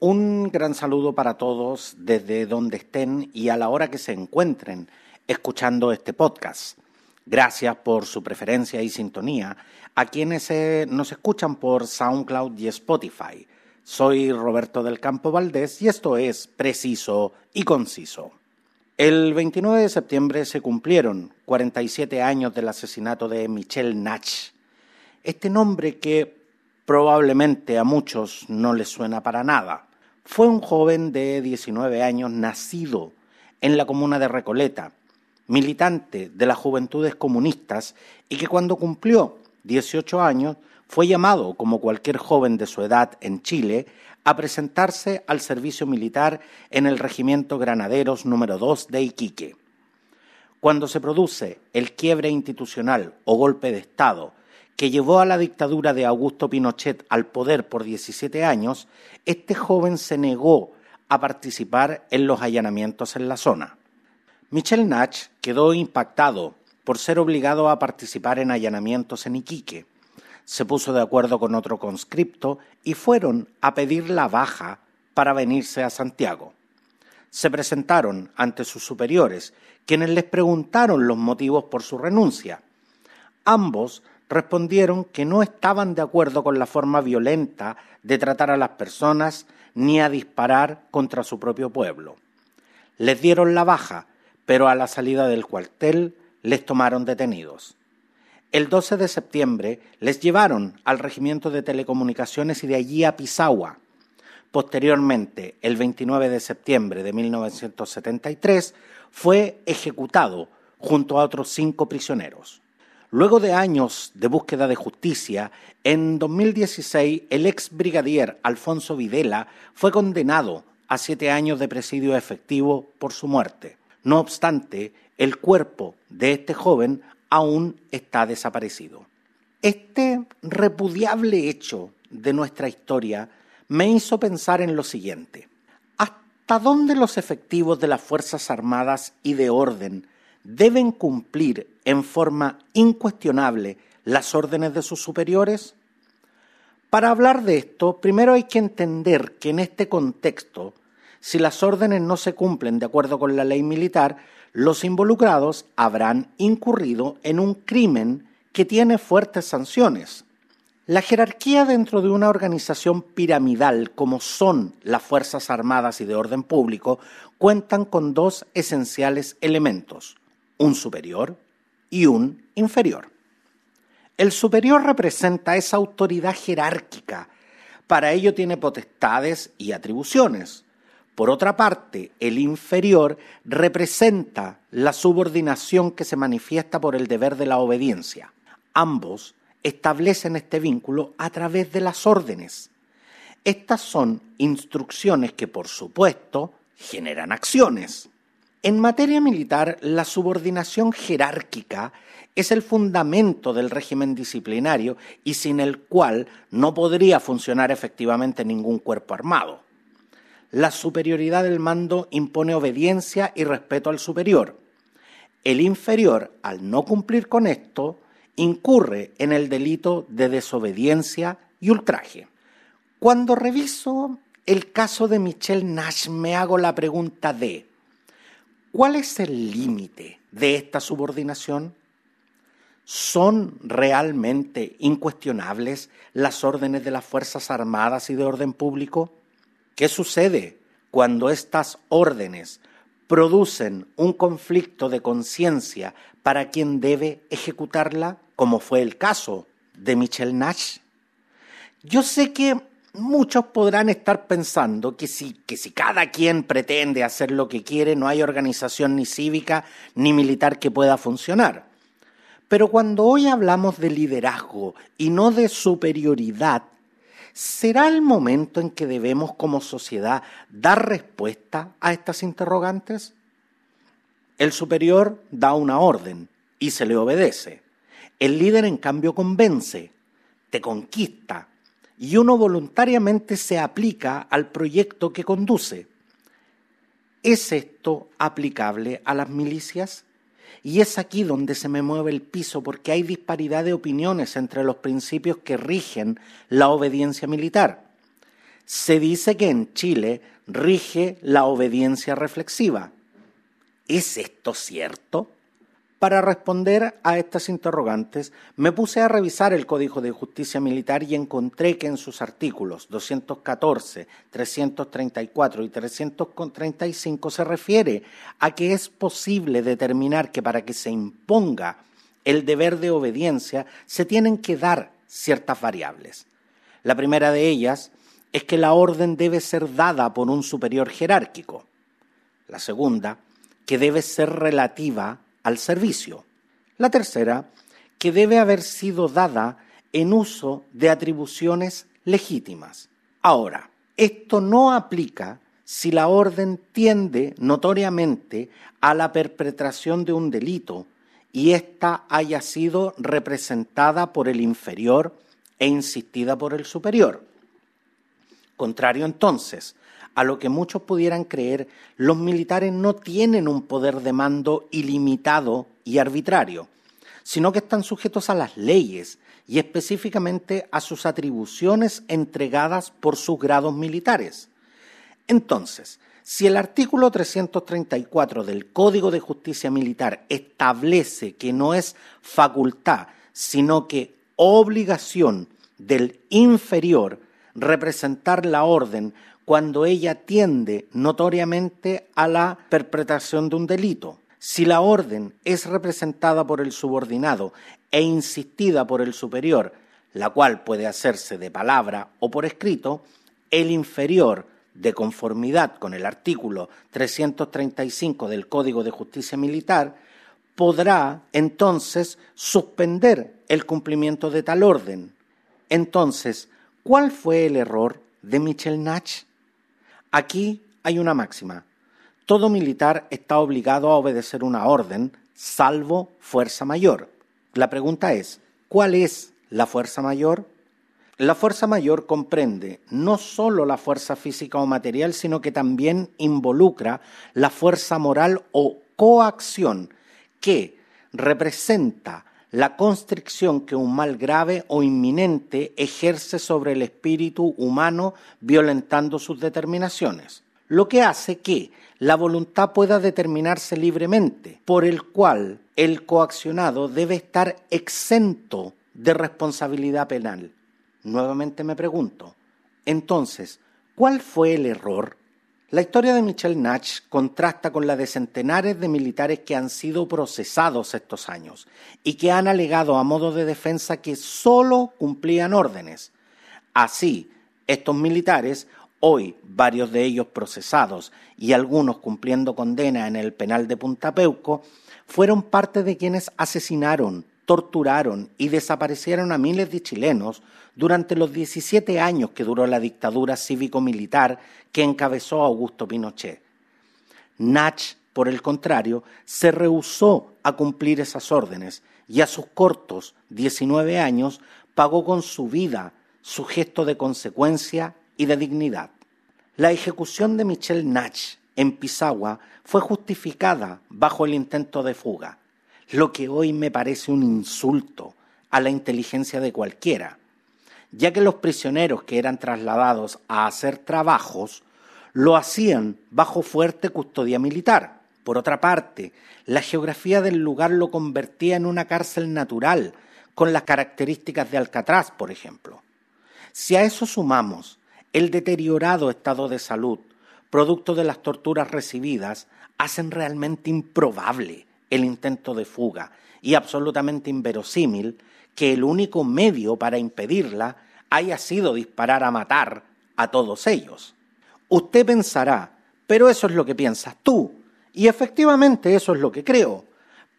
Un gran saludo para todos desde donde estén y a la hora que se encuentren escuchando este podcast. Gracias por su preferencia y sintonía a quienes nos escuchan por SoundCloud y Spotify. Soy Roberto del Campo Valdés y esto es Preciso y Conciso. El 29 de septiembre se cumplieron 47 años del asesinato de Michelle Natch. Este nombre que probablemente a muchos no les suena para nada. Fue un joven de 19 años nacido en la comuna de Recoleta, militante de las Juventudes Comunistas y que cuando cumplió 18 años fue llamado, como cualquier joven de su edad en Chile, a presentarse al servicio militar en el Regimiento Granaderos número 2 de Iquique. Cuando se produce el quiebre institucional o golpe de Estado que llevó a la dictadura de Augusto Pinochet al poder por 17 años, este joven se negó a participar en los allanamientos en la zona. Michel Nach quedó impactado por ser obligado a participar en allanamientos en Iquique. Se puso de acuerdo con otro conscripto y fueron a pedir la baja para venirse a Santiago. Se presentaron ante sus superiores, quienes les preguntaron los motivos por su renuncia. Ambos respondieron que no estaban de acuerdo con la forma violenta de tratar a las personas ni a disparar contra su propio pueblo. Les dieron la baja, pero a la salida del cuartel les tomaron detenidos. El 12 de septiembre les llevaron al Regimiento de Telecomunicaciones y de allí a Pisagua. Posteriormente, el 29 de septiembre de 1973, fue ejecutado junto a otros cinco prisioneros. Luego de años de búsqueda de justicia, en 2016 el ex brigadier Alfonso Videla fue condenado a siete años de presidio efectivo por su muerte. No obstante, el cuerpo de este joven aún está desaparecido. Este repudiable hecho de nuestra historia me hizo pensar en lo siguiente. ¿Hasta dónde los efectivos de las Fuerzas Armadas y de orden deben cumplir en forma incuestionable las órdenes de sus superiores? Para hablar de esto, primero hay que entender que en este contexto, si las órdenes no se cumplen de acuerdo con la ley militar, los involucrados habrán incurrido en un crimen que tiene fuertes sanciones. La jerarquía dentro de una organización piramidal como son las Fuerzas Armadas y de orden público cuentan con dos esenciales elementos un superior y un inferior. El superior representa esa autoridad jerárquica, para ello tiene potestades y atribuciones. Por otra parte, el inferior representa la subordinación que se manifiesta por el deber de la obediencia. Ambos establecen este vínculo a través de las órdenes. Estas son instrucciones que, por supuesto, generan acciones. En materia militar, la subordinación jerárquica es el fundamento del régimen disciplinario y sin el cual no podría funcionar efectivamente ningún cuerpo armado. La superioridad del mando impone obediencia y respeto al superior. El inferior, al no cumplir con esto, incurre en el delito de desobediencia y ultraje. Cuando reviso el caso de Michelle Nash me hago la pregunta de ¿Cuál es el límite de esta subordinación? ¿Son realmente incuestionables las órdenes de las Fuerzas Armadas y de orden público? ¿Qué sucede cuando estas órdenes producen un conflicto de conciencia para quien debe ejecutarla, como fue el caso de Michelle Nash? Yo sé que muchos podrán estar pensando que si, cada quien pretende hacer lo que quiere, no hay organización ni cívica ni militar que pueda funcionar. Pero cuando hoy hablamos de liderazgo y no de superioridad, ¿será el momento en que debemos como sociedad dar respuesta a estas interrogantes? El superior da una orden y se le obedece. El líder, en cambio, convence, te conquista, y uno voluntariamente se aplica al proyecto que conduce. ¿Es esto aplicable a las milicias? Y es aquí donde se me mueve el piso porque hay disparidad de opiniones entre los principios que rigen la obediencia militar. se dice que en Chile rige la obediencia reflexiva. ¿Es esto cierto? Para responder a estas interrogantes, me puse a revisar el Código de Justicia Militar y encontré que en sus artículos 214, 334 y 335 se refiere a que es posible determinar que para que se imponga el deber de obediencia se tienen que dar ciertas variables. La primera de ellas es que la orden debe ser dada por un superior jerárquico. La segunda, que debe ser relativa al servicio. La tercera, que debe haber sido dada en uso de atribuciones legítimas. Ahora, esto no aplica si la orden tiende notoriamente a la perpetración de un delito y ésta haya sido representada por el inferior e insistida por el superior. Contrario entonces a lo que muchos pudieran creer, los militares no tienen un poder de mando ilimitado y arbitrario, sino que están sujetos a las leyes y específicamente a sus atribuciones entregadas por sus grados militares. Entonces, si el artículo 334 del Código de Justicia Militar establece que no es facultad, sino que obligación del inferior representar la orden cuando ella tiende notoriamente a la perpetración de un delito. Si la orden es representada por el subordinado e insistida por el superior, la cual puede hacerse de palabra o por escrito, el inferior, de conformidad con el artículo 335 del Código de Justicia Militar, podrá entonces suspender el cumplimiento de tal orden. Entonces, ¿cuál fue el error de Michel Nach? Aquí hay una máxima. Todo militar está obligado a obedecer una orden, salvo fuerza mayor. La pregunta es, ¿cuál es la fuerza mayor? La fuerza mayor comprende no solo la fuerza física o material, sino que también involucra la fuerza moral o coacción que representa la constricción que un mal grave o inminente ejerce sobre el espíritu humano violentando sus determinaciones, lo que hace que la voluntad pueda determinarse libremente, por el cual el coaccionado debe estar exento de responsabilidad penal. Nuevamente me pregunto, entonces, ¿cuál fue el error? La historia de Michel Nach contrasta con la de centenares de militares que han sido procesados estos años y que han alegado a modo de defensa que solo cumplían órdenes. Así, estos militares, hoy varios de ellos procesados y algunos cumpliendo condena en el penal de Punta Peuco, fueron parte de quienes asesinaron, torturaron y desaparecieron a miles de chilenos durante los 17 años que duró la dictadura cívico-militar que encabezó Augusto Pinochet. Nach, por el contrario, se rehusó a cumplir esas órdenes y a sus cortos 19 años pagó con su vida su gesto de consecuencia y de dignidad. La ejecución de Michel Nach en Pisagua fue justificada bajo el intento de fuga lo que hoy me parece un insulto a la inteligencia de cualquiera, ya que los prisioneros que eran trasladados a hacer trabajos lo hacían bajo fuerte custodia militar. Por otra parte, la geografía del lugar lo convertía en una cárcel natural, con las características de Alcatraz, por ejemplo. Si a eso sumamos el deteriorado estado de salud, producto de las torturas recibidas, hacen realmente improbable el intento de fuga y absolutamente inverosímil que el único medio para impedirla haya sido disparar a matar a todos ellos. Usted pensará, pero eso es lo que piensas tú, y efectivamente eso es lo que creo,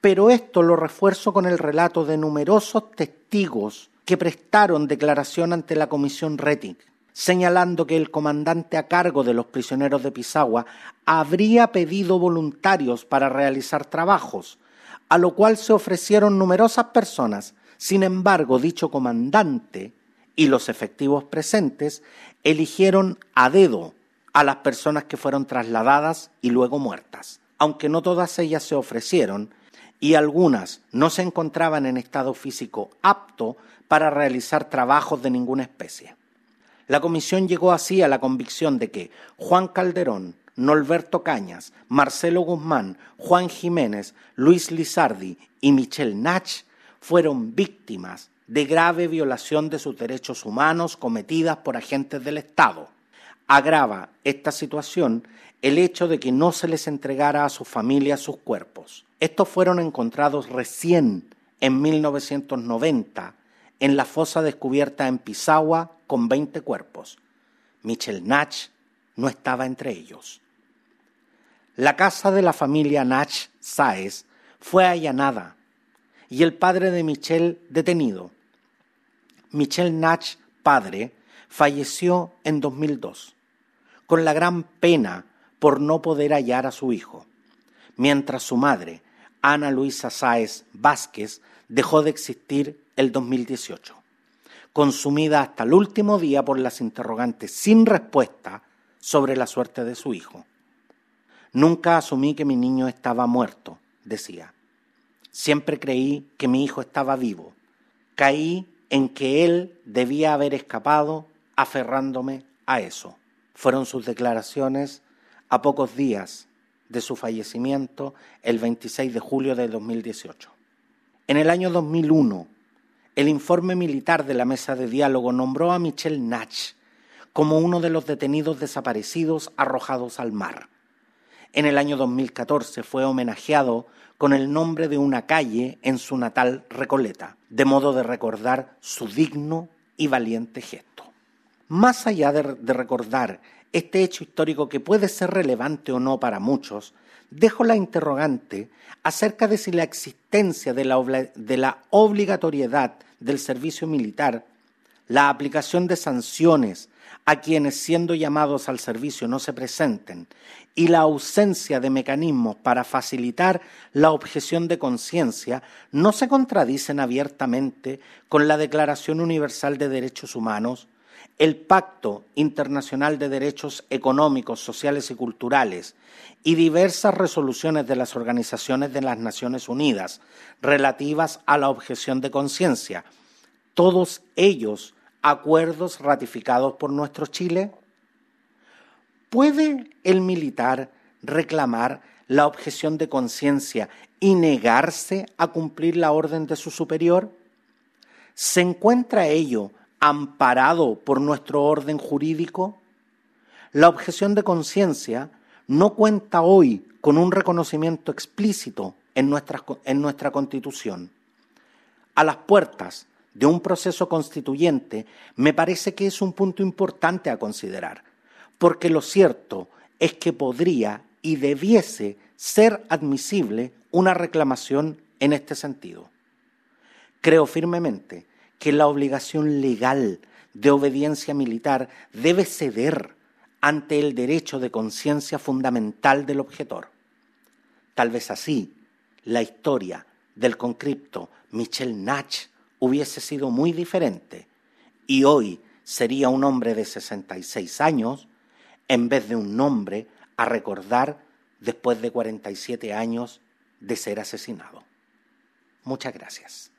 pero esto lo refuerzo con el relato de numerosos testigos que prestaron declaración ante la Comisión Rettig señalando que el comandante a cargo de los prisioneros de Pisagua habría pedido voluntarios para realizar trabajos, a lo cual se ofrecieron numerosas personas. Sin embargo, dicho comandante y los efectivos presentes eligieron a dedo a las personas que fueron trasladadas y luego muertas. Aunque no todas ellas se ofrecieron y algunas no se encontraban en estado físico apto para realizar trabajos de ninguna especie. La comisión llegó así a la convicción de que Juan Calderón, Norberto Cañas, Marcelo Guzmán, Juan Jiménez, Luis Lizardi y Michelle Nach fueron víctimas de grave violación de sus derechos humanos cometidas por agentes del Estado. Agrava esta situación el hecho de que no se les entregara a sus familias sus cuerpos. Estos fueron encontrados recién en 1990 en la fosa descubierta en Pisagua con 20 cuerpos. Michelle Nach no estaba entre ellos. La casa de la familia Nach Saez fue allanada y el padre de Michelle detenido. Michelle Nach, padre, falleció en 2002, con la gran pena por no poder hallar a su hijo, mientras su madre, Ana Luisa Sáez Vázquez, dejó de existir el 2018, consumida hasta el último día por las interrogantes sin respuesta sobre la suerte de su hijo. Nunca asumí que mi niño estaba muerto, decía. Siempre creí que mi hijo estaba vivo. Caí en que él debía haber escapado aferrándome a eso. Fueron sus declaraciones a pocos días de su fallecimiento el 26 de julio de 2018. En el año 2001, el informe militar de la mesa de diálogo nombró a Michel Nach como uno de los detenidos desaparecidos arrojados al mar. En el año 2014 fue homenajeado con el nombre de una calle en su natal Recoleta, de modo de recordar su digno y valiente gesto. Más allá de, recordar este hecho histórico que puede ser relevante o no para muchos, dejo la interrogante acerca de si la existencia de la, de la obligatoriedad del servicio militar, la aplicación de sanciones a quienes siendo llamados al servicio no se presenten y la ausencia de mecanismos para facilitar la objeción de conciencia no se contradicen abiertamente con la Declaración Universal de Derechos Humanos, el Pacto Internacional de Derechos Económicos, Sociales y Culturales y diversas resoluciones de las organizaciones de las Naciones Unidas relativas a la objeción de conciencia, todos ellos acuerdos ratificados por nuestro Chile? ¿Puede el militar reclamar la objeción de conciencia y negarse a cumplir la orden de su superior? ¿Se encuentra ello amparado por nuestro orden jurídico? La objeción de conciencia no cuenta hoy con un reconocimiento explícito en nuestra, en nuestra Constitución. A las puertas de un proceso constituyente me parece que es un punto importante a considerar, porque lo cierto es que podría y debiese ser admisible una reclamación en este sentido. Creo firmemente que la obligación legal de obediencia militar debe ceder ante el derecho de conciencia fundamental del objetor. Tal vez así, la historia del concripto Michel Nach hubiese sido muy diferente y hoy sería un hombre de 66 años en vez de un nombre a recordar después de 47 años de ser asesinado. Muchas gracias.